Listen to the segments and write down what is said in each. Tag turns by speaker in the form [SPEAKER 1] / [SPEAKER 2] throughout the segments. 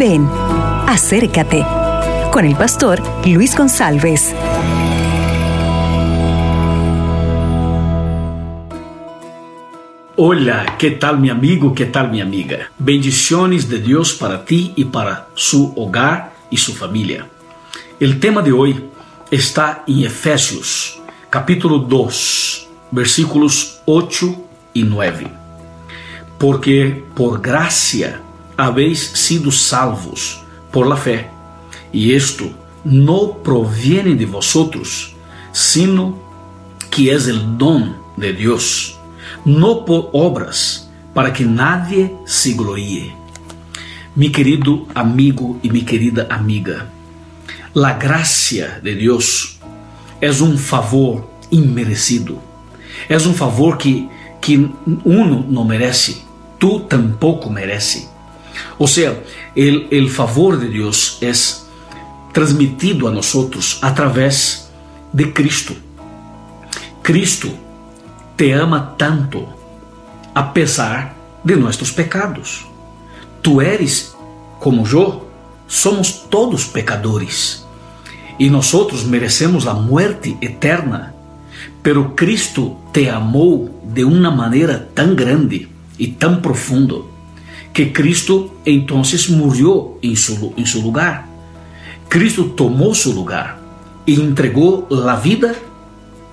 [SPEAKER 1] Ven, acércate con el pastor Luis González.
[SPEAKER 2] Hola, ¿qué tal mi amigo? ¿Qué tal mi amiga? Bendiciones de Dios para ti y para su hogar y su familia. El tema de hoy está en Efesios, capítulo 2, versículos 8 y 9. Porque por gracia habéis sido salvos por la fe, y esto no proviene de vosotros, sino que es el don de Dios, no por obras, para que nadie se gloríe. Mi querido amigo y mi querida amiga, la gracia de Dios es un favor inmerecido, es un favor que, que uno no merece, tú tampoco mereces. O sea, el, el favor de Dios es transmitido a nosotros a través de Cristo. Cristo te ama tanto a pesar de nuestros pecados. Tú eres como yo, somos todos pecadores e nós merecemos a muerte eterna. Pero Cristo te amou de uma maneira tão grande e tão profundo que Cristo entonces murió en su, en su lugar. Cristo tomó su lugar y entregó la vida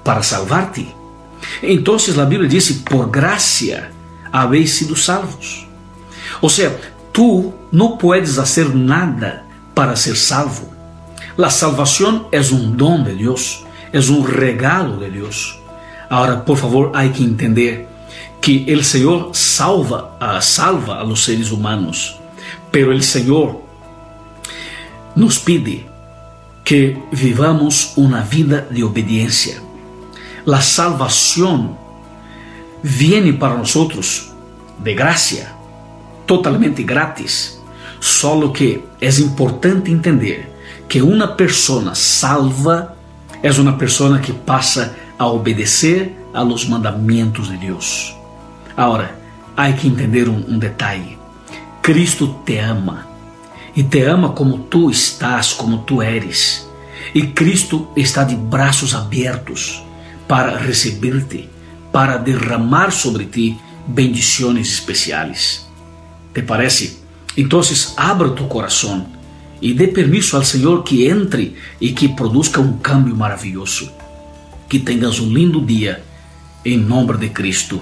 [SPEAKER 2] para salvarte. Entonces la Biblia dice, por gracia habéis sido salvos. O sea, tú no puedes hacer nada para ser salvo. La salvación es un don de Dios, es un regalo de Dios. Ahora, por favor, hay que entender que el Señor salva, uh, salva a los seres humanos, pero el Señor nos pide que vivamos una vida de obediencia. La salvación viene para nosotros de gracia, totalmente gratis, solo que es importante entender que uma pessoa salva é uma pessoa que passa a obedecer a los mandamentos de Deus. Agora, há que entender um, um detalhe: Cristo te ama e te ama como tu estás, como tu eres. E Cristo está de braços abertos para receber-te, para derramar sobre ti bendições especiais. ¿Te parece? Então, abra tu coração e dê permisso ao Senhor que entre e que produza um cambio maravilhoso. Que tenhas um lindo dia, em nome de Cristo.